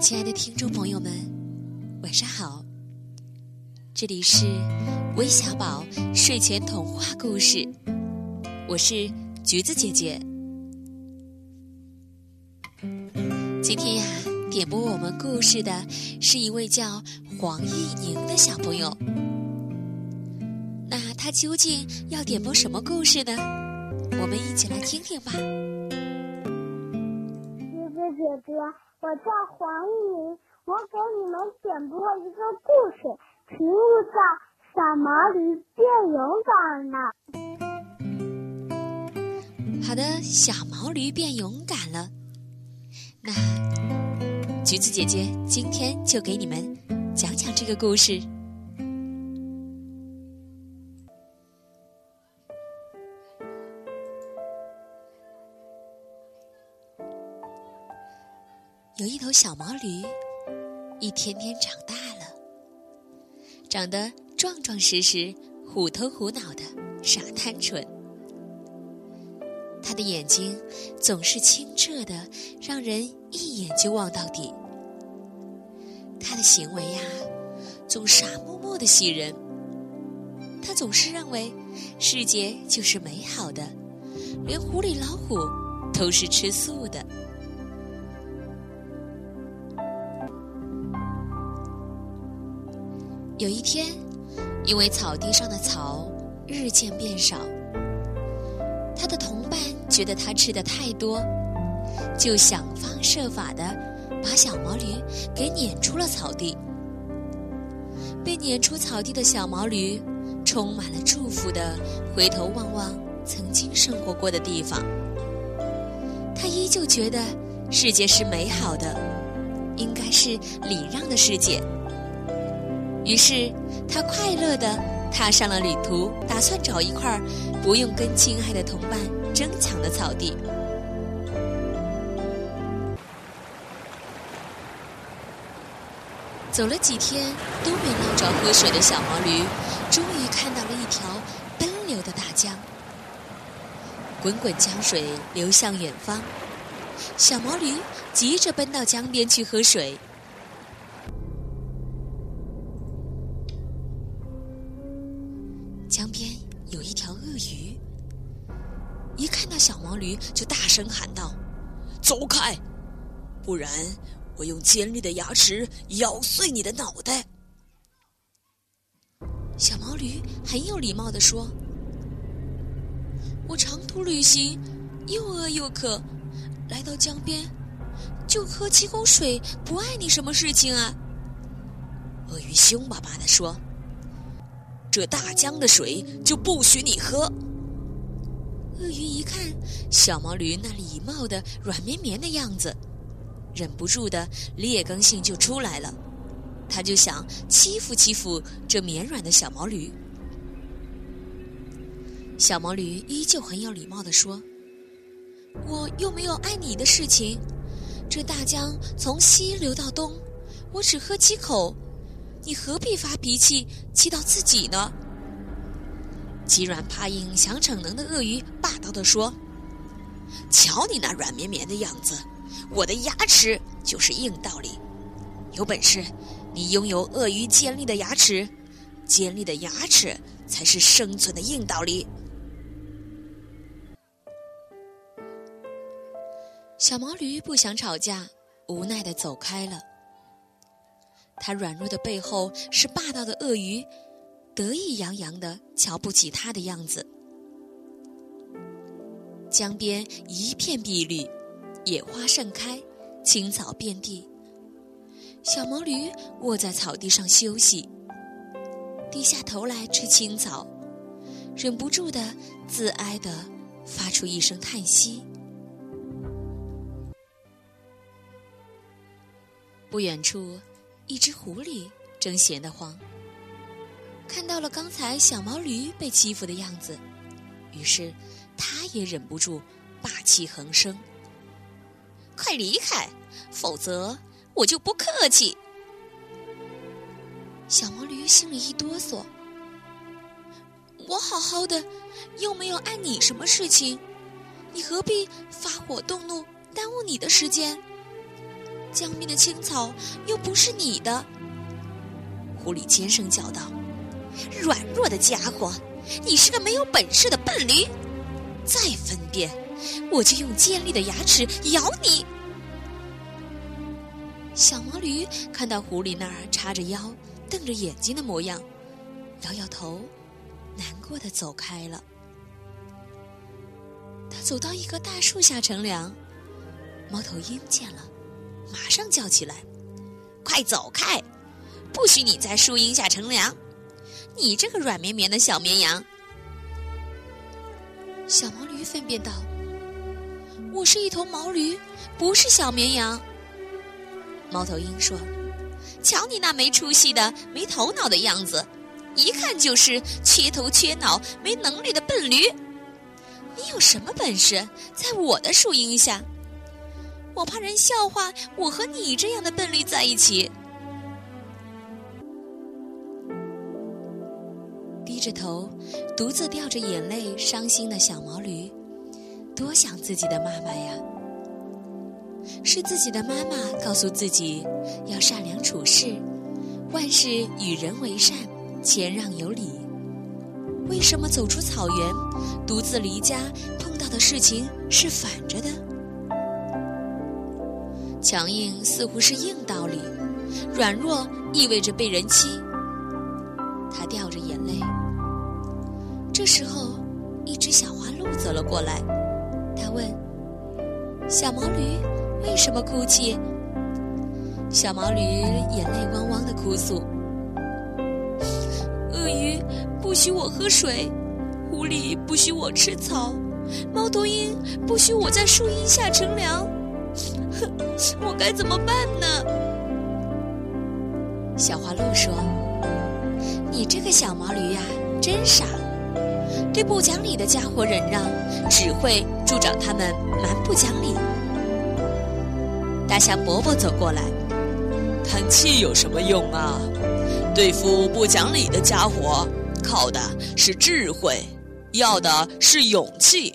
亲爱的听众朋友们，晚上好！这里是微小宝睡前童话故事，我是橘子姐姐。今天呀，点播我们故事的是一位叫黄艺宁的小朋友。那他究竟要点播什么故事呢？我们一起来听听吧。姐姐，我叫黄艺宁，我给你们点播一个故事，题目叫《小毛驴变勇敢了》。好的，小毛驴变勇敢了。那橘子姐姐今天就给你们讲讲这个故事。有一头小毛驴，一天天长大了，长得壮壮实实、虎头虎脑的，傻贪蠢。他的眼睛总是清澈的，让人一眼就望到底。他的行为呀，总傻默默的喜人。他总是认为世界就是美好的，连狐狸老虎都是吃素的。有一天，因为草地上的草日渐变少，他的同伴觉得他吃的太多，就想方设法的把小毛驴给撵出了草地。被撵出草地的小毛驴，充满了祝福的回头望望曾经生活过的地方。他依旧觉得世界是美好的，应该是礼让的世界。于是，他快乐地踏上了旅途，打算找一块不用跟亲爱的同伴争抢的草地。走了几天都没捞着喝水的小毛驴，终于看到了一条奔流的大江。滚滚江水流向远方，小毛驴急着奔到江边去喝水。驴就大声喊道：“走开，不然我用尖利的牙齿咬碎你的脑袋！”小毛驴很有礼貌地说：“我长途旅行，又饿又渴，来到江边就喝几口水，不碍你什么事情啊？”鳄鱼凶巴巴地说。这大江的水就不许你喝。鳄鱼一看小毛驴那礼貌的软绵绵的样子，忍不住的劣根性就出来了，他就想欺负欺负这绵软的小毛驴。小毛驴依旧很有礼貌的说：“我又没有碍你的事情，这大江从西流到东，我只喝几口。”你何必发脾气，气到自己呢？欺软怕硬、想逞能的鳄鱼霸道地说：“瞧你那软绵绵的样子，我的牙齿就是硬道理。有本事，你拥有鳄鱼尖利的牙齿，尖利的牙齿才是生存的硬道理。”小毛驴不想吵架，无奈的走开了。他软弱的背后是霸道的鳄鱼，得意洋洋的瞧不起他的样子。江边一片碧绿，野花盛开，青草遍地。小毛驴卧在草地上休息，低下头来吃青草，忍不住的自哀的发出一声叹息。不远处。一只狐狸正闲得慌，看到了刚才小毛驴被欺负的样子，于是他也忍不住霸气横生：“快离开，否则我就不客气！”小毛驴心里一哆嗦：“我好好的，又没有碍你什么事情，你何必发火动怒，耽误你的时间？”江边的青草又不是你的。狐狸尖声叫道：“软弱的家伙，你是个没有本事的笨驴！再分辨，我就用尖利的牙齿咬你！”小毛驴看到狐狸那儿叉着腰、瞪着眼睛的模样，摇摇头，难过的走开了。他走到一棵大树下乘凉，猫头鹰见了，马上叫起来：“快走开！不许你在树荫下乘凉！你这个软绵绵的小绵羊！”小毛驴分辨道：“我是一头毛驴，不是小绵羊。”猫头鹰说：“瞧你那没出息的、没头脑的样子，一看就是缺头缺脑、没能力的笨驴。你有什么本事在我的树荫下？我怕人笑话我和你这样的笨驴在一起。”着头，独自掉着眼泪、伤心的小毛驴，多想自己的妈妈呀！是自己的妈妈告诉自己要善良处事，万事与人为善，谦让有礼。为什么走出草原，独自离家，碰到的事情是反着的？强硬似乎是硬道理，软弱意味着被人欺。他掉着。这时候，一只小花鹿走了过来，它问：“小毛驴。”为什么哭泣？小毛驴眼泪汪汪的哭诉：“鳄鱼不许我喝水，狐狸不许我吃草，猫头鹰不许我在树荫下乘凉。哼，我该怎么办呢？”小花鹿说：“你这个小毛驴呀，真傻，对不讲理的家伙忍让，只会助长他们蛮不讲理。”大象伯伯走过来，叹气有什么用啊？对付不讲理的家伙，靠的是智慧，要的是勇气。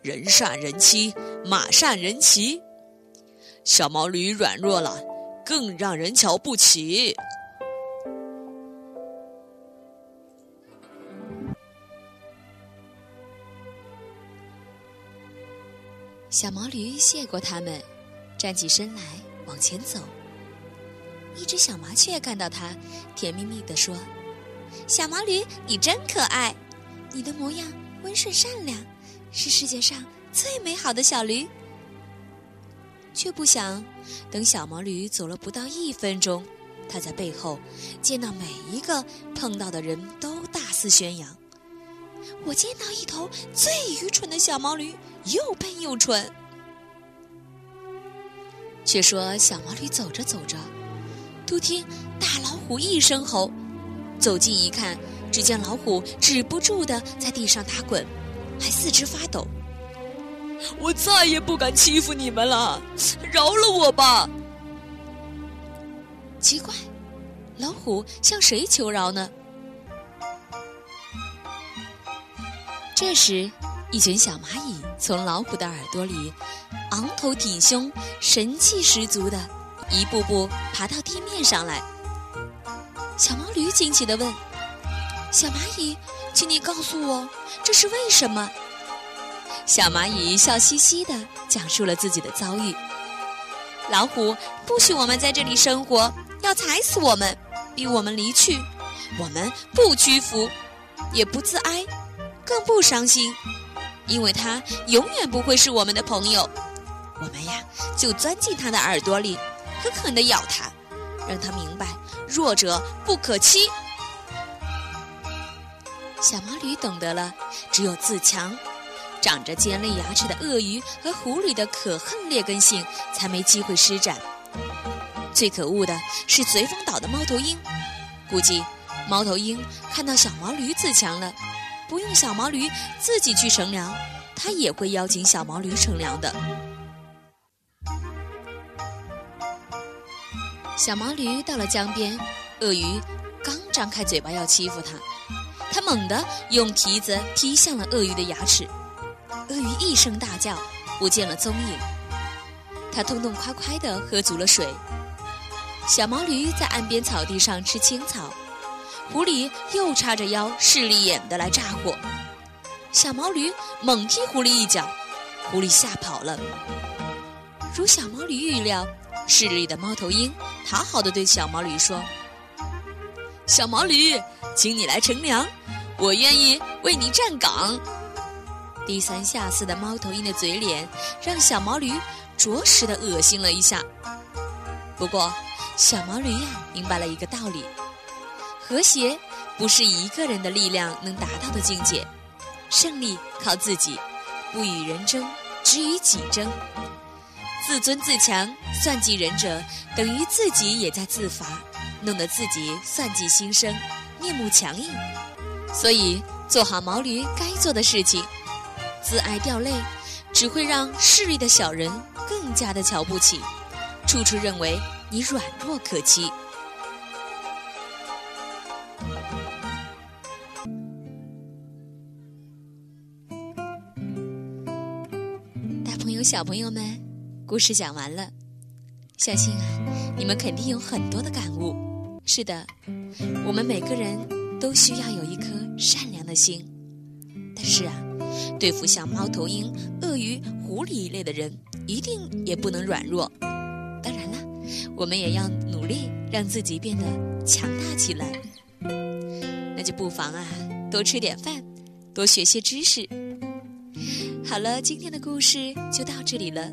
人善人欺，马善人骑。小毛驴软弱了，更让人瞧不起。小毛驴谢过他们。站起身来，往前走。一只小麻雀看到它，甜蜜蜜地说：“小毛驴，你真可爱，你的模样温顺善良，是世界上最美好的小驴。”却不想，等小毛驴走了不到一分钟，它在背后见到每一个碰到的人都大肆宣扬：“我见到一头最愚蠢的小毛驴，又笨又蠢。”却说小毛驴走着走着，突听大老虎一声吼，走近一看，只见老虎止不住的在地上打滚，还四肢发抖。我再也不敢欺负你们了，饶了我吧！奇怪，老虎向谁求饶呢？这时。一群小蚂蚁从老虎的耳朵里昂头挺胸、神气十足的，一步步爬到地面上来。小毛驴惊奇地问：“小蚂蚁，请你告诉我，这是为什么？”小蚂蚁笑嘻嘻地讲述了自己的遭遇：“老虎不许我们在这里生活，要踩死我们，逼我们离去。我们不屈服，也不自哀，更不伤心。”因为他永远不会是我们的朋友，我们呀就钻进他的耳朵里，狠狠地咬他，让他明白弱者不可欺。小毛驴懂得了，只有自强，长着尖利牙齿的鳄鱼和狐狸的可恨劣根性才没机会施展。最可恶的是随风岛的猫头鹰，估计猫头鹰看到小毛驴自强了。不用小毛驴自己去乘凉，他也会邀请小毛驴乘凉的。小毛驴到了江边，鳄鱼刚张开嘴巴要欺负它，它猛地用蹄子踢向了鳄鱼的牙齿，鳄鱼一声大叫，不见了踪影。它痛痛快快地喝足了水。小毛驴在岸边草地上吃青草，狐狸又叉着腰，势利眼的来炸火。小毛驴猛踢狐狸一脚，狐狸吓跑了。如小毛驴预料，势利的猫头鹰讨好的对小毛驴说：“小毛驴，请你来乘凉，我愿意为你站岗。”低三下四的猫头鹰的嘴脸让小毛驴着实的恶心了一下。不过，小毛驴呀明白了一个道理：和谐不是一个人的力量能达到的境界，胜利靠自己，不与人争，只与己争。自尊自强、算计人者，等于自己也在自罚，弄得自己算计心生，面目强硬。所以，做好毛驴该做的事情。自爱掉泪，只会让势利的小人更加的瞧不起，处处认为你软弱可欺。小朋友们，故事讲完了，相信啊，你们肯定有很多的感悟。是的，我们每个人都需要有一颗善良的心，但是啊。对付像猫头鹰、鳄鱼、狐狸一类的人，一定也不能软弱。当然了，我们也要努力让自己变得强大起来。那就不妨啊，多吃点饭，多学些知识。好了，今天的故事就到这里了。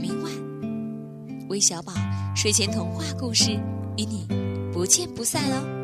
明晚，微小宝睡前童话故事与你不见不散哦。